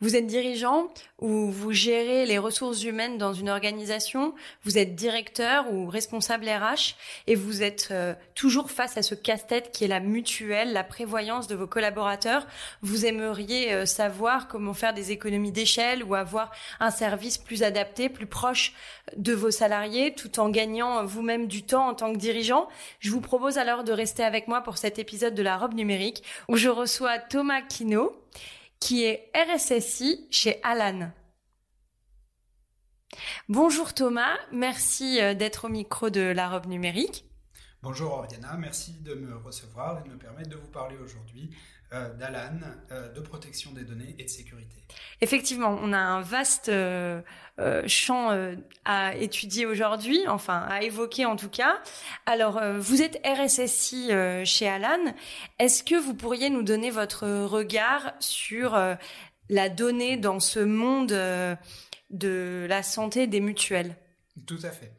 Vous êtes dirigeant ou vous gérez les ressources humaines dans une organisation, vous êtes directeur ou responsable RH et vous êtes euh, toujours face à ce casse-tête qui est la mutuelle, la prévoyance de vos collaborateurs. Vous aimeriez euh, savoir comment faire des économies d'échelle ou avoir un service plus adapté, plus proche de vos salariés tout en gagnant vous-même du temps en tant que dirigeant. Je vous propose alors de rester avec moi pour cet épisode de la robe numérique où je reçois Thomas Kino qui est RSSI chez Alan. Bonjour Thomas, merci euh, d'être au micro de la robe numérique. Bonjour Oriana, merci de me recevoir et de me permettre de vous parler aujourd'hui d'Alan, euh, de protection des données et de sécurité. Effectivement, on a un vaste euh, champ à étudier aujourd'hui, enfin à évoquer en tout cas. Alors, vous êtes RSSI chez Alan. Est-ce que vous pourriez nous donner votre regard sur la donnée dans ce monde de la santé des mutuelles? Tout à fait.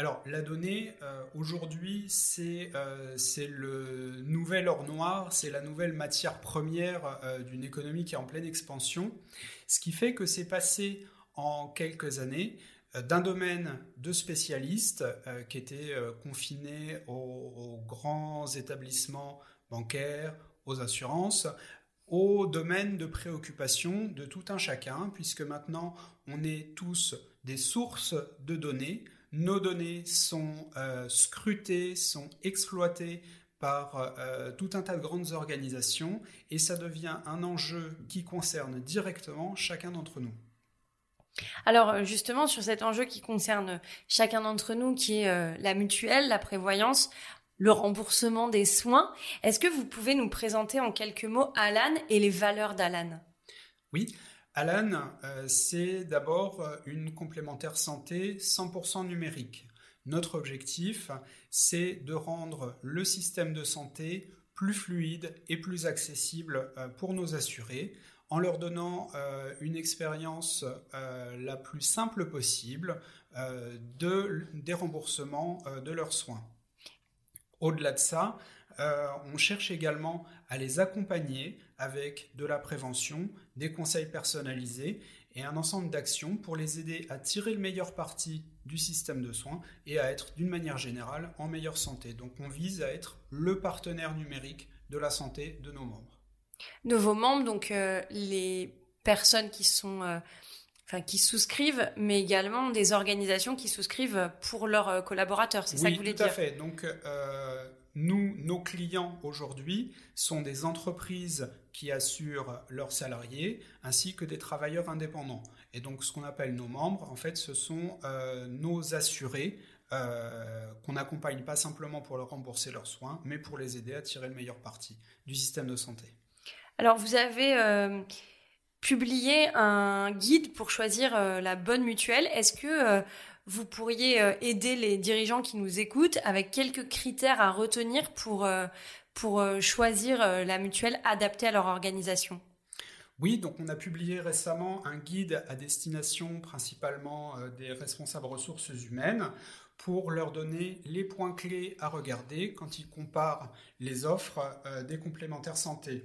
Alors, la donnée, euh, aujourd'hui, euh, c'est le nouvel or noir, c'est la nouvelle matière première euh, d'une économie qui est en pleine expansion, ce qui fait que c'est passé en quelques années d'un domaine de spécialistes qui étaient confinés aux, grands établissements bancaires, aux assurances, au domaine de préoccupation de tout un chacun, puisque maintenant on est tous des sources de données, nos données sont euh, scrutées, sont exploitées par euh, tout un tas de grandes organisations et ça devient un enjeu qui concerne directement chacun d'entre nous. Alors justement sur cet enjeu qui concerne chacun d'entre nous, qui est euh, la mutuelle, la prévoyance, le remboursement des soins, est-ce que vous pouvez nous présenter en quelques mots Alan et les valeurs d'Alan? Oui, Alan, euh, c'est d'abord euh, une complémentaire santé 100% numérique. Notre objectif, c'est de rendre le système de santé plus fluide et plus accessible euh, pour nos assurés en leur donnant une expérience la plus simple possible de, des remboursements de leurs soins. Au-delà de ça, on cherche également à les accompagner avec de la prévention, des conseils personnalisés et un ensemble d'actions pour les aider à tirer le meilleur parti du système de soins et à être d'une manière générale en meilleure santé. Donc on vise à être le partenaire numérique de la santé de nos membres. De vos membres, donc euh, les personnes qui sont... Euh, enfin, qui souscrivent, mais également des organisations qui souscrivent pour leurs euh, collaborateurs. C'est ça que vous voulez dire Oui, tout à fait. Donc, nous, nos clients aujourd'hui sont des entreprises qui assurent leurs salariés ainsi que des travailleurs indépendants. Et donc ce qu'on appelle nos membres, en fait, ce sont euh, nos assurés euh, qu'on n'accompagne pas simplement pour leur rembourser leurs soins, mais pour les aider à tirer le meilleur parti du système de santé. Alors vous avez euh, publié un guide pour choisir la bonne mutuelle. Est-ce que vous pourriez euh, aider les dirigeants qui nous écoutent avec quelques critères à retenir pour, euh, pour euh, choisir la mutuelle adaptée à leur organisation oui, donc on a publié récemment un guide à destination principalement des responsables ressources humaines pour leur donner les points clés à regarder quand ils comparent les offres des complémentaires santé.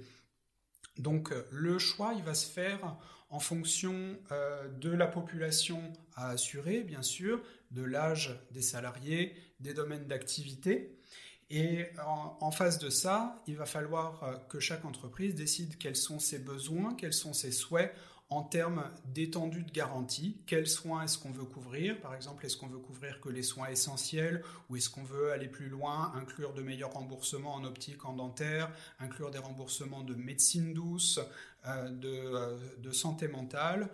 Donc le choix, il va se faire en fonction euh, de la population à assurer, bien sûr, de l'âge des salariés, des domaines d'activité. Et en, face de ça, il va falloir euh, que chaque entreprise décide quels sont ses besoins, quels sont ses souhaits en termes d'étendue de garantie. Quels soins est-ce qu'on veut couvrir? Par exemple, est-ce qu'on veut couvrir que les soins essentiels ou est-ce qu'on veut aller plus loin, inclure de meilleurs remboursements en optique, en dentaire, inclure des remboursements de médecine douce, euh, euh, de, santé mentale?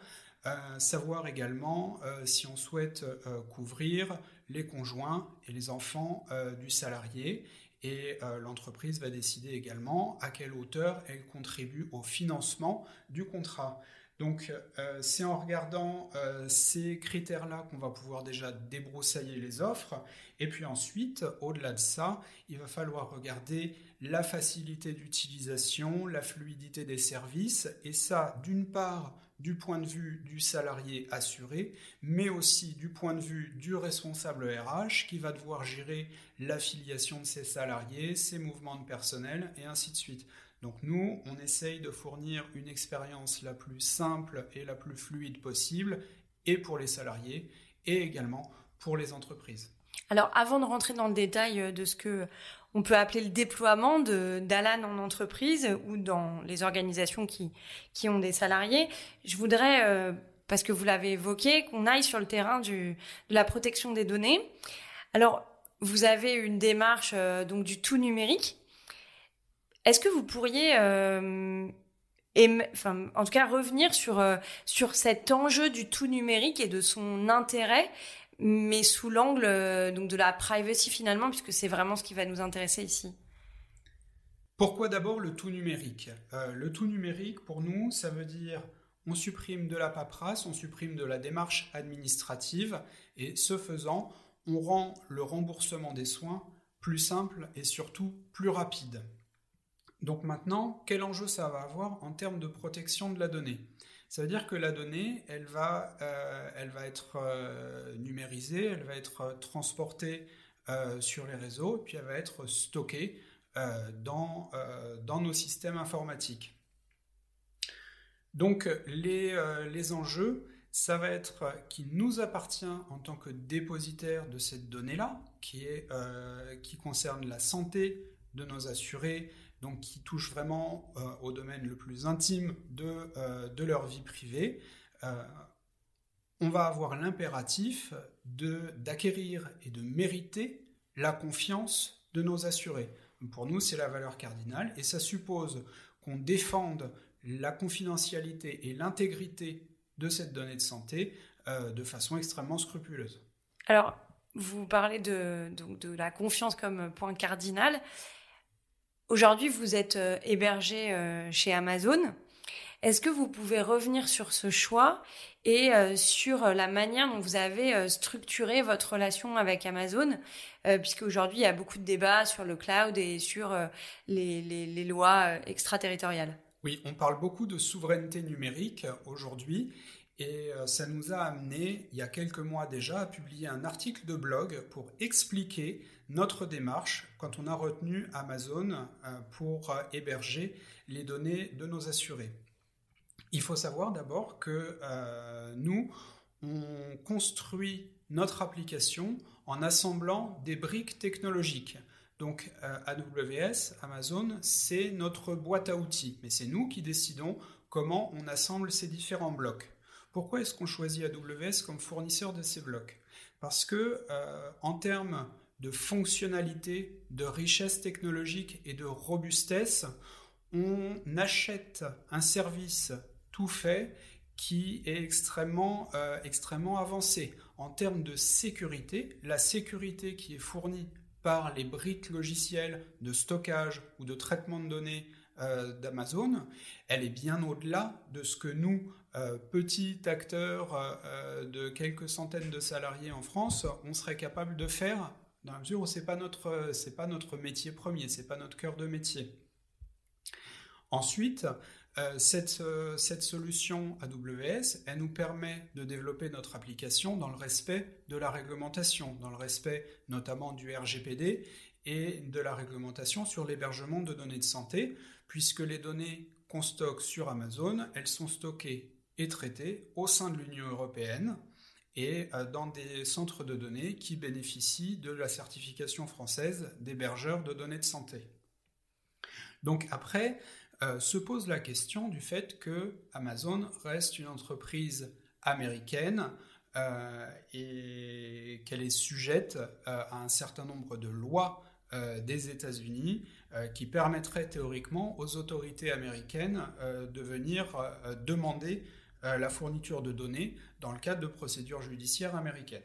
Savoir également si on souhaite couvrir les conjoints et les enfants du salarié et l'entreprise va décider également à quelle hauteur elle contribue au financement du contrat. Donc euh, c'est en regardant euh, ces critères-là qu'on va pouvoir déjà débroussailler les offres. Et puis ensuite, au-delà de ça, il va falloir regarder la facilité d'utilisation, la fluidité des services. Et ça, d'une part, du point de vue du salarié assuré, mais aussi du point de vue du responsable RH qui va devoir gérer l'affiliation de ses salariés, ses mouvements de personnel et ainsi de suite. Donc nous, on essaye de fournir une expérience la plus simple et la plus fluide possible, et pour les salariés, et également pour les entreprises. Alors avant de rentrer dans le détail euh, de ce que on peut appeler le déploiement d'Alan en entreprise ou dans les organisations qui, qui ont des salariés, je voudrais, euh, parce que vous l'avez évoqué, qu'on aille sur le terrain de la protection des données. Alors, vous avez une démarche euh, donc du tout numérique est-ce que vous pourriez, euh, en tout cas, revenir sur, euh, sur cet enjeu du tout numérique et de son intérêt, mais sous l'angle euh, de la privacy finalement, puisque c'est vraiment ce qui va nous intéresser ici? Pourquoi d'abord le tout numérique? Le tout numérique, pour nous, ça veut dire on supprime de la paperasse, on supprime de la démarche administrative, et ce faisant, on rend le remboursement des soins plus simple et surtout plus rapide. Donc maintenant, quel enjeu ça va avoir en termes de protection de la donnée? Ça veut dire que la donnée, elle va, euh, elle va être euh, numérisée, elle va être euh, transportée sur les réseaux, puis elle va être stockée dans, dans nos systèmes informatiques. Donc les, les enjeux, ça va être qu'il nous appartient en tant que dépositaire de cette donnée-là, qui, est, qui concerne la santé de nos assurés, donc qui touchent vraiment euh, au domaine le plus intime de, euh, de leur vie privée, euh, on va avoir l'impératif d'acquérir et de mériter la confiance de nos assurés. pour nous, c'est la valeur cardinale et ça suppose qu'on défende la confidentialité et l'intégrité de cette donnée de santé de façon extrêmement scrupuleuse. Alors, vous parlez de, de la confiance comme point cardinal. Aujourd'hui, vous êtes euh, hébergé euh, chez Amazon. Est-ce que vous pouvez revenir sur ce choix et euh, sur la manière dont vous avez structuré votre relation avec Amazon, puisque aujourd'hui il y a beaucoup de débats sur le cloud et sur les, les, lois extraterritoriales? Oui, on parle beaucoup de souveraineté numérique aujourd'hui. Et ça nous a amené, il y a quelques mois déjà, à publier un article de blog pour expliquer notre démarche quand on a retenu Amazon euh, pour euh, héberger les données de nos assurés. Il faut savoir d'abord que euh, nous, on construit notre application en assemblant des briques technologiques. Donc AWS, Amazon, c'est notre boîte à outils, mais c'est nous qui décidons comment on assemble ces différents blocs. Pourquoi est-ce qu'on choisit AWS comme fournisseur de ces blocs? Parce que en termes de fonctionnalité, de richesse technologique et de robustesse, on achète un service tout fait qui est extrêmement, euh, extrêmement avancé. En termes de sécurité, la sécurité qui est fournie par les briques logicielles de stockage ou de traitement de données euh, d'Amazon, elle est bien au-delà de ce que nous, euh, petits acteurs de quelques centaines de salariés en France, on serait capable de faire dans la mesure où c'est pas pas notre métier premier, c'est pas notre cœur de métier. Ensuite, euh, cette, euh, cette solution AWS, elle nous permet de développer notre application dans le respect de la réglementation, dans le respect notamment du RGPD et de la réglementation sur l'hébergement de données de santé, puisque les données qu'on stocke sur Amazon, elles sont stockées et traitées au sein de l'Union européenne et euh, dans des centres de données qui bénéficient de la certification française d'hébergeurs de données de santé. Donc après, euh, se pose la question du fait que Amazon reste une entreprise américaine euh, et qu'elle est sujette à un certain nombre de lois des États-Unis qui permettraient théoriquement aux autorités américaines de venir demander la fourniture de données dans le cadre de procédures judiciaires américaines.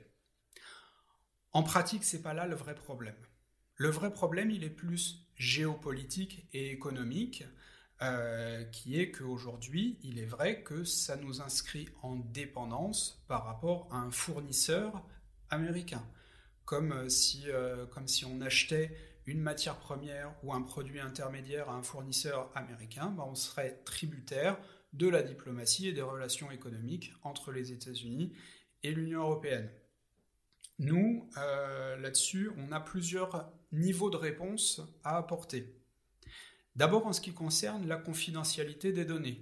En pratique, c'est pas là le vrai problème. Le vrai problème, il est plus géopolitique et économique, euh, qui est qu'aujourd'hui, il est vrai que ça nous inscrit en dépendance par rapport à un fournisseur américain. Comme euh, si, euh, comme si on achetait une matière première ou un produit intermédiaire à un fournisseur américain, ben on serait tributaire de la diplomatie et des relations économiques entre les États-Unis et l'Union européenne. Nous, euh, là-dessus, on a plusieurs niveaux de réponse à apporter. D'abord en ce qui concerne la confidentialité des données.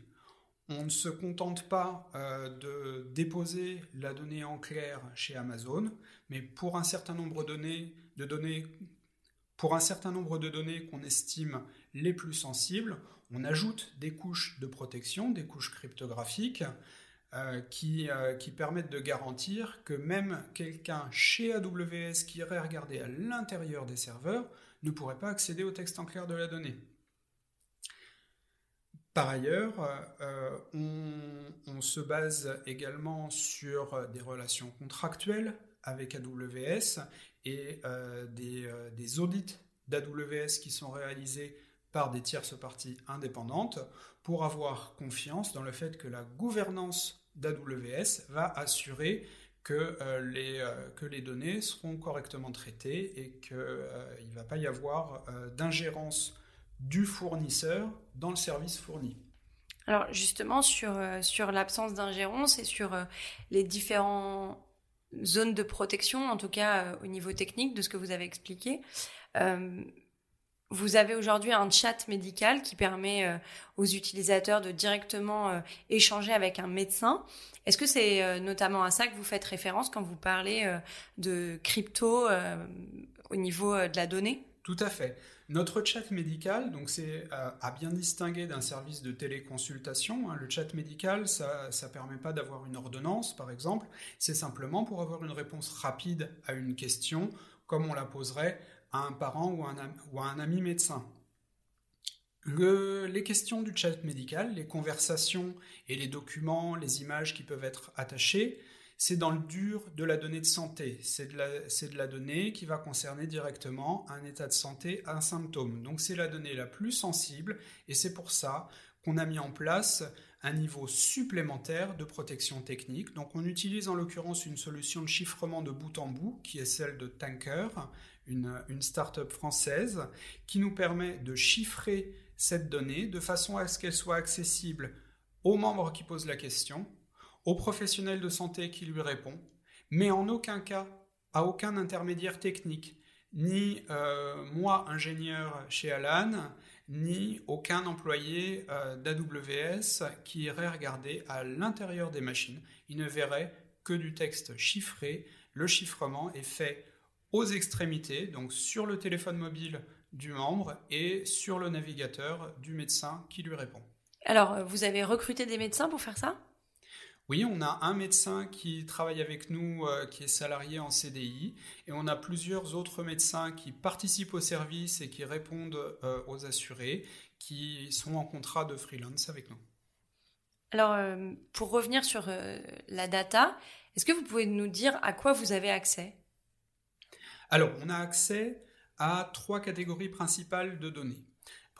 On ne se contente pas euh, de déposer la donnée en clair chez Amazon, mais pour un certain nombre de données, pour un certain nombre de données qu'on estime les plus sensibles, on ajoute des couches de protection, des couches cryptographiques, euh, euh, qui, permettent de garantir que même quelqu'un chez AWS qui irait regarder à l'intérieur des serveurs ne pourrait pas accéder au texte en clair de la donnée. Par ailleurs, euh, on, se base également sur des relations contractuelles avec AWS et des, des audits d'AWS qui sont réalisés par des tierces parties indépendantes pour avoir confiance dans le fait que la gouvernance d'AWS va assurer que, euh, les, euh, que les données seront correctement traitées et qu'il euh, ne va pas y avoir d'ingérence du fournisseur dans le service fourni. Alors justement, sur, sur l'absence d'ingérence et sur les différentes zones de protection, en tout cas au niveau technique de ce que vous avez expliqué, vous avez aujourd'hui un chat médical qui permet euh, aux utilisateurs de directement euh, échanger avec un médecin. Est-ce que c'est euh, notamment à ça que vous faites référence quand vous parlez de crypto au niveau de la donnée? Tout à fait. Notre chat médical, donc c'est à bien distinguer d'un service de téléconsultation. Hein. Le chat médical, ça ne permet pas d'avoir une ordonnance, par exemple. C'est simplement pour avoir une réponse rapide à une question, comme on la poserait à un parent ou, un, ou à un ami médecin. les questions du chat médical, les conversations et les documents, les images qui peuvent être attachées, c'est dans le dur de la donnée de santé. C'est de, la donnée qui va concerner directement un état de santé, un symptôme. Donc c'est la donnée la plus sensible et c'est pour ça qu'on a mis en place un niveau supplémentaire de protection technique. Donc on utilise en l'occurrence une solution de chiffrement de bout en bout qui est celle de Tanker, une, une start-up française, qui nous permet de chiffrer cette donnée de façon à ce qu'elle soit accessible aux membres qui posent la question, aux professionnels de santé qui lui répond, mais en aucun cas à aucun intermédiaire technique, ni euh, moi, ingénieur chez Alan, ni aucun employé euh, d'AWS qui irait regarder à l'intérieur des machines. Il ne verrait que du texte chiffré. Le chiffrement est fait aux extrémités, donc sur le téléphone mobile du membre et sur le navigateur du médecin qui lui répond. Alors, vous avez recruté des médecins pour faire ça? Oui, on a un médecin qui travaille avec nous, euh, qui est salarié en CDI, et on a plusieurs autres médecins qui participent au service et qui répondent euh, aux assurés, qui sont en contrat de freelance avec nous. Alors, pour revenir sur la data, est-ce que vous pouvez nous dire à quoi vous avez accès? Alors, on a accès à trois catégories principales de données.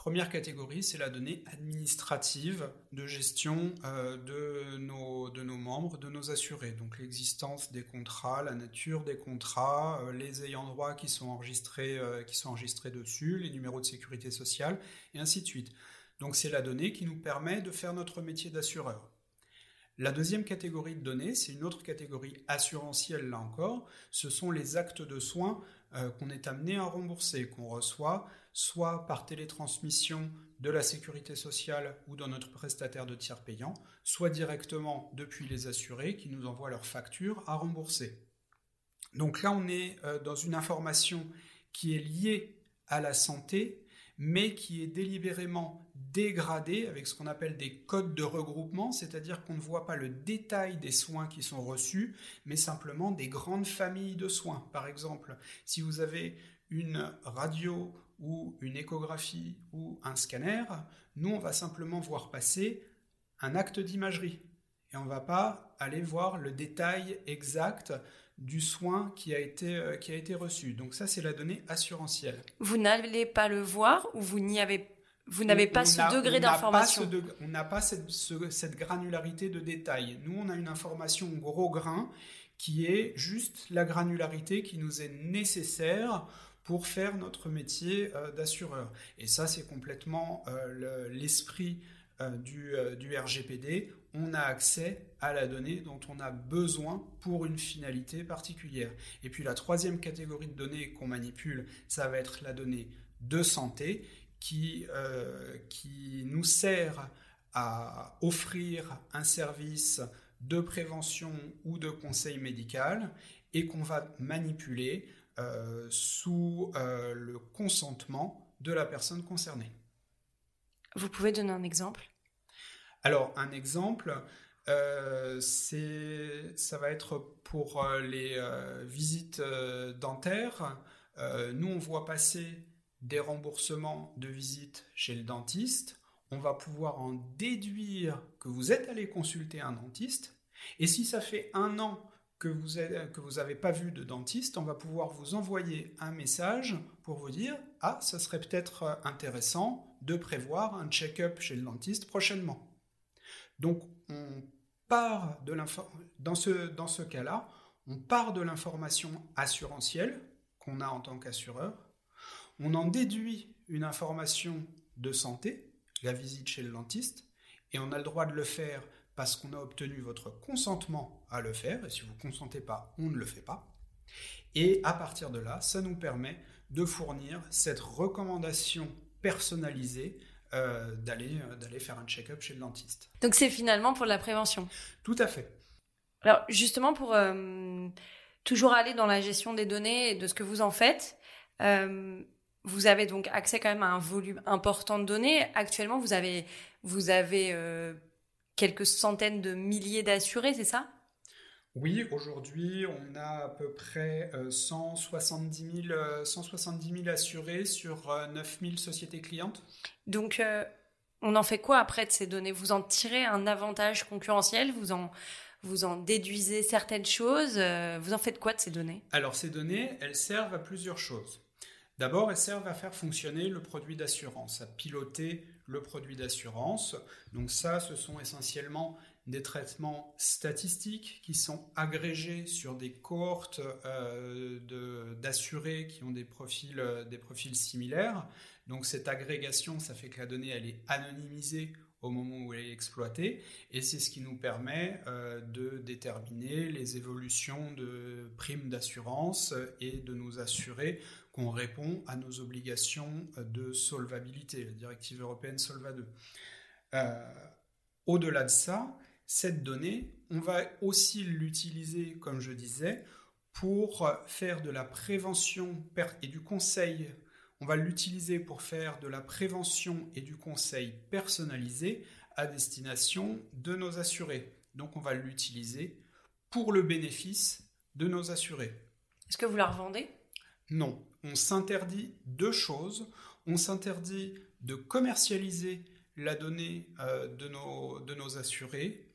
Première catégorie, c'est la donnée administrative de gestion euh, de, nos, membres, de nos assurés. Donc l'existence des contrats, la nature des contrats, euh, les ayants droit qui sont, enregistrés, euh, qui sont enregistrés dessus, les numéros de sécurité sociale, et ainsi de suite. Donc c'est la donnée qui nous permet de faire notre métier d'assureur. La deuxième catégorie de données, c'est une autre catégorie assurantielle là encore, ce sont les actes de soins qu'on est amené à rembourser, qu'on reçoit soit par télétransmission de la sécurité sociale ou dans notre prestataire de tiers payant, soit directement depuis les assurés qui nous envoient leurs factures à rembourser. Donc là, on est euh, dans une information qui est liée à la santé, mais qui est délibérément dégradé avec ce qu'on appelle des codes de regroupement, c'est-à-dire qu'on ne voit pas le détail des soins qui sont reçus, mais simplement des grandes familles de soins. Par exemple, si vous avez une radio ou une échographie ou un scanner, nous, on va simplement voir passer un acte d'imagerie. et on ne va pas aller voir le détail exact du soin qui a été, euh, qui a été reçu. Donc ça, c'est la donnée assurantielle. Vous n'allez pas le voir ou vous n'y avez vous n'avez pas ce degré d'information. On n'a pas cette, cette, granularité de détail. Nous, on a une information gros grain qui est juste la granularité qui nous est nécessaire pour faire notre métier euh, d'assureur. Et ça, c'est complètement euh, l'esprit euh, du, RGPD. On a accès à la donnée dont on a besoin pour une finalité particulière. Et puis la troisième catégorie de données qu'on manipule, ça va être la donnée de santé qui, qui nous sert à offrir un service de prévention ou de conseil médical et qu'on va manipuler euh, sous euh, le consentement de la personne concernée. Vous pouvez donner un exemple? Alors, un exemple, euh, ça va être pour les visites dentaires. nous, on voit passer des remboursements de visites chez le dentiste. On va pouvoir en déduire que vous êtes allé consulter un dentiste. Et si ça fait un an que vous n'avez pas vu de dentiste, on va pouvoir vous envoyer un message pour vous dire Ah, ça serait peut-être euh, intéressant de prévoir un check-up chez le dentiste prochainement. Donc, on part de dans ce, dans ce cas-là, on part de l'information assurantielle qu'on a en tant qu'assureur, on en déduit une information de santé, la visite chez le dentiste, et on a le droit de le faire parce qu'on a obtenu votre consentement à le faire, et si vous ne consentez pas, on ne le fait pas. Et à partir de là, ça nous permet de fournir cette recommandation personnalisée euh, d'aller, euh, d'aller faire un check-up chez le dentiste. Donc c'est finalement pour la prévention Tout à fait. Alors justement, pour euh, toujours aller dans la gestion des données et de ce que vous en faites, vous avez donc accès quand même à un volume important de données. Actuellement, vous avez, vous avez quelques centaines de milliers d'assurés, c'est ça? Oui, aujourd'hui, on a à peu près 170 000, 170 000 assurés sur 9 euh, 000 sociétés clientes. Donc, euh, on en fait quoi après de ces données? Vous en tirez un avantage concurrentiel? Vous en, vous en déduisez certaines choses? Euh, Vous en faites quoi de ces données? Alors, ces données, elles servent à plusieurs choses. D'abord, elles servent à faire fonctionner le produit d'assurance, à piloter le produit d'assurance. Donc ça, ce sont essentiellement des traitements statistiques qui sont agrégés sur des cohortes euh, d'assurés qui ont des profils, euh, des profils similaires. Donc cette agrégation, ça fait que la donnée, elle est anonymisée au moment où elle est exploitée, et c'est ce qui nous permet euh, de déterminer les évolutions de primes d'assurance et de nous assurer qu'on répond à nos obligations de solvabilité, la directive européenne Solva 2. Euh, au-delà de ça, cette donnée, on va aussi l'utiliser, comme je disais, pour faire de la prévention et du conseil. On va l'utiliser pour faire de la prévention et du conseil personnalisé à destination de nos assurés. Donc on va l'utiliser pour le bénéfice de nos assurés. Est-ce que vous la revendez? Non on s'interdit deux choses. On s'interdit de commercialiser la donnée euh, de, nos, assurés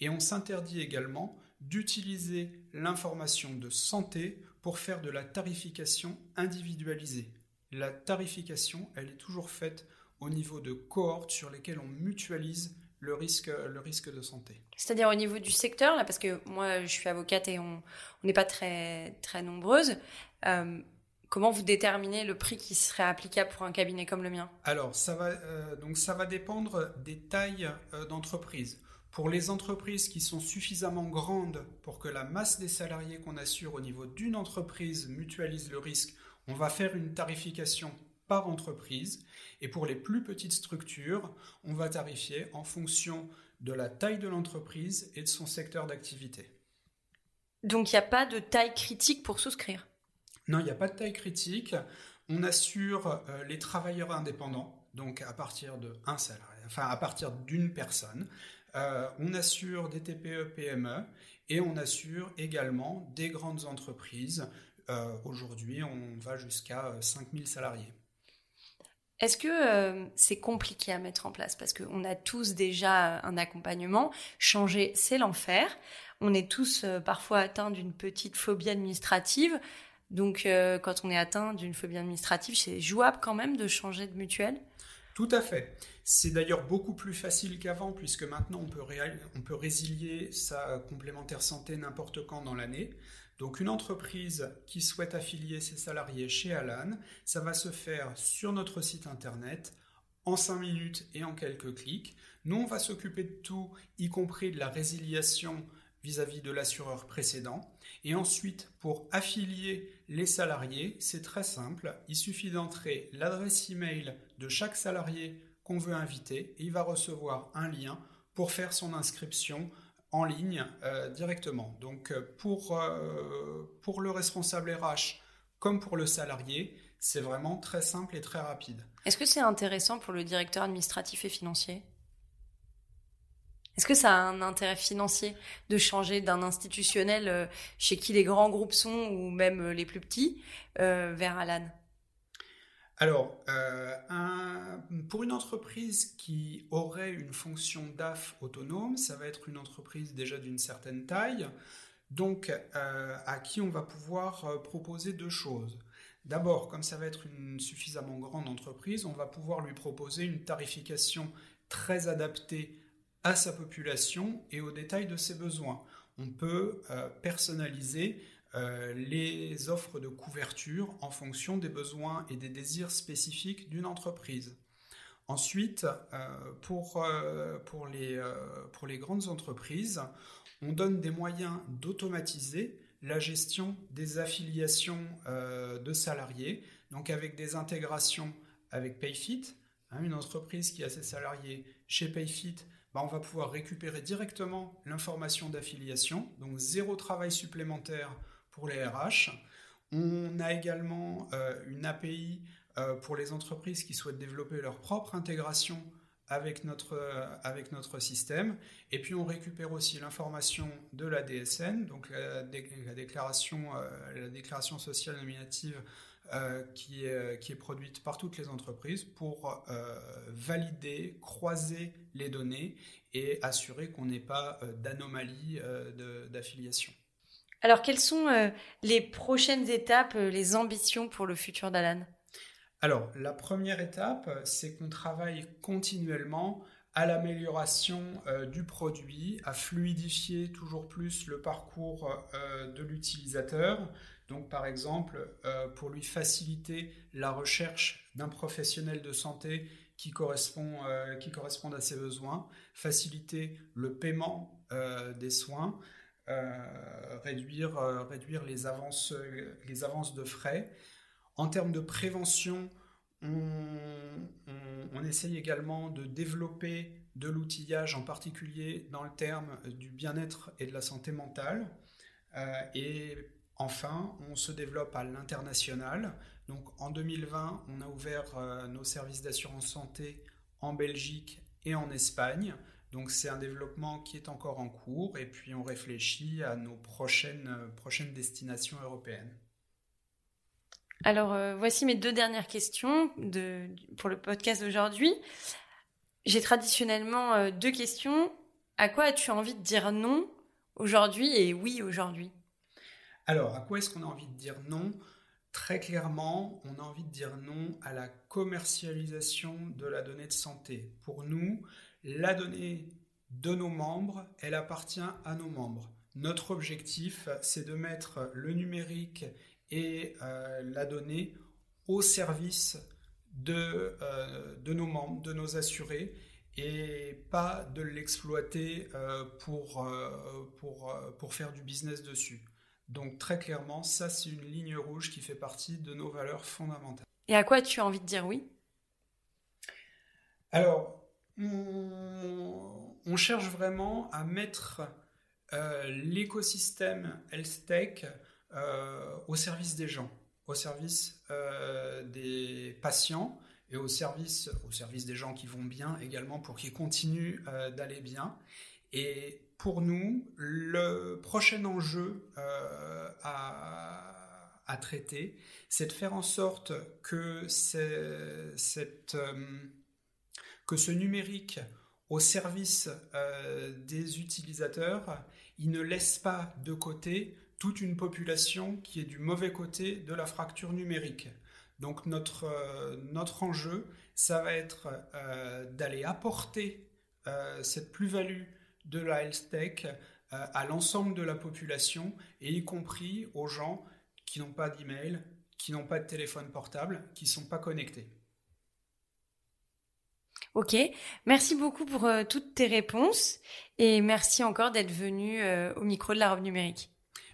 et on s'interdit également d'utiliser l'information de santé pour faire de la tarification individualisée. La tarification, elle est toujours faite au niveau de cohortes sur lesquelles on mutualise le risque, de santé. C'est-à-dire au niveau du secteur, parce que moi je suis avocate et on n'est pas très, très nombreuses. Euh, Comment vous déterminez le prix qui serait applicable pour un cabinet comme le mien Alors, ça va, euh, donc ça va dépendre des tailles euh, d'entreprise. Pour les entreprises qui sont suffisamment grandes pour que la masse des salariés qu'on assure au niveau d'une entreprise mutualise le risque, on va faire une tarification par entreprise. Et pour les plus petites structures, on va tarifier en fonction de la taille de l'entreprise et de son secteur d'activité. Donc il n'y a pas de taille critique pour souscrire non, il n'y a pas de taille critique. On assure euh, les travailleurs indépendants, donc à partir de un salarié, enfin à partir d'une personne. Euh, on assure des TPE, PME et on assure également des grandes entreprises. Euh, aujourd'hui, on va jusqu'à 5000 salariés. Est-ce que c'est compliqué à mettre en place? Parce qu'on a tous déjà un accompagnement. Changer, c'est l'enfer. On est tous parfois atteints d'une petite phobie administrative. Donc, euh, quand on est atteint d'une phobie administrative, c'est jouable quand même de changer de mutuelle? Tout à fait. C'est d'ailleurs beaucoup plus facile qu'avant, puisque maintenant on peut, on peut résilier sa complémentaire santé n'importe quand dans l'année. Donc une entreprise qui souhaite affilier ses salariés chez Alan, ça va se faire sur notre site internet en 5 minutes et en quelques clics. Nous, on va s'occuper de tout, y compris de la résiliation vis-à-vis de l'assureur précédent. Et ensuite, pour affilier les salariés, c'est très simple. Il suffit d'entrer l'adresse email de chaque salarié qu'on veut inviter et il va recevoir un lien pour faire son inscription en ligne euh, directement. Donc euh, pour, euh, pour le responsable RH comme pour le salarié, c'est vraiment très simple et très rapide. Est-ce que c'est intéressant pour le directeur administratif et financier? Est-ce que ça a un intérêt financier de changer d'un institutionnel chez qui les grands groupes sont ou même les plus petits vers Alan? Alors, euh, pour une entreprise qui aurait une fonction DAF autonome, ça va être une entreprise déjà d'une certaine taille, donc euh, à qui on va pouvoir euh, proposer deux choses. D'abord, comme ça va être une suffisamment grande entreprise, on va pouvoir lui proposer une tarification très adaptée à sa population et aux détails de ses besoins. On peut personnaliser euh, les offres de couverture en fonction des besoins et des désirs spécifiques d'une entreprise. Ensuite, euh, pour, euh, pour, les, pour les grandes entreprises, on donne des moyens d'automatiser la gestion des affiliations de salariés, donc avec des intégrations avec Payfit. Hein, une entreprise qui a ses salariés chez Payfit, bah, on va pouvoir récupérer directement l'information d'affiliation, donc zéro travail supplémentaire pour les RH. On a également euh, une API euh, pour les entreprises qui souhaitent développer leur propre intégration avec notre, euh, système. Et puis on récupère aussi l'information de la DSN, donc la déclaration sociale nominative qui, est, qui est produite par toutes les entreprises pour valider, croiser les données et assurer qu'on n'ait pas d'anomalie d'affiliation. Alors, quelles sont euh, les prochaines étapes, euh, les ambitions pour le futur d'Alan? Alors, la première étape, c'est qu'on travaille continuellement à l'amélioration euh, du produit, à fluidifier toujours plus le parcours de l'utilisateur. Donc, par exemple, pour lui faciliter la recherche d'un professionnel de santé qui correspond, qui correspond à ses besoins, faciliter le paiement des soins, euh, réduire, euh, réduire les, avances, les avances de frais. En termes de prévention, on, essaye également de développer de l'outillage, en particulier dans le terme du bien-être et de la santé mentale. Euh, et enfin, on se développe à l'international. Donc en 2020, on a ouvert nos services d'assurance santé en Belgique et en Espagne. Donc c'est un développement qui est encore en cours et puis on réfléchit à nos prochaines, euh, destinations européennes. Alors euh, voici mes deux dernières questions pour le podcast d'aujourd'hui. J'ai traditionnellement euh, deux questions. À quoi as-tu envie de dire non aujourd'hui et oui aujourd'hui? Alors à quoi est-ce qu'on a envie de dire non? Très clairement, on a envie de dire non à la commercialisation de la donnée de santé. Pour nous, la donnée de nos membres, elle appartient à nos membres. Notre objectif, c'est de mettre le numérique et euh, la donnée au service de, euh, de, nos membres, de nos assurés, et pas de l'exploiter euh, pour faire du business dessus. Donc très clairement, ça c'est une ligne rouge qui fait partie de nos valeurs fondamentales. Et à quoi tu as envie de dire oui? Alors, on, cherche vraiment à mettre euh, l'écosystème health tech euh, au service des gens, au service euh, des patients et au service, au service des gens qui vont bien également pour qu'ils continuent d'aller bien. Et pour nous, le prochain enjeu à, à, traiter, c'est de faire en sorte que, ce numérique au service des utilisateurs, il ne laisse pas de côté toute une population qui est du mauvais côté de la fracture numérique. Donc notre, euh, enjeu, ça va être euh, d'aller apporter euh, cette plus-value de la health tech à l'ensemble de la population, et y compris aux gens qui n'ont pas d'email, qui n'ont pas de téléphone portable, qui ne sont pas connectés. Ok, merci beaucoup pour toutes tes réponses et merci encore d'être venu au micro de la robe numérique.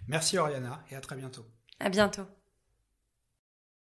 Merci Oriana et à très bientôt. À bientôt.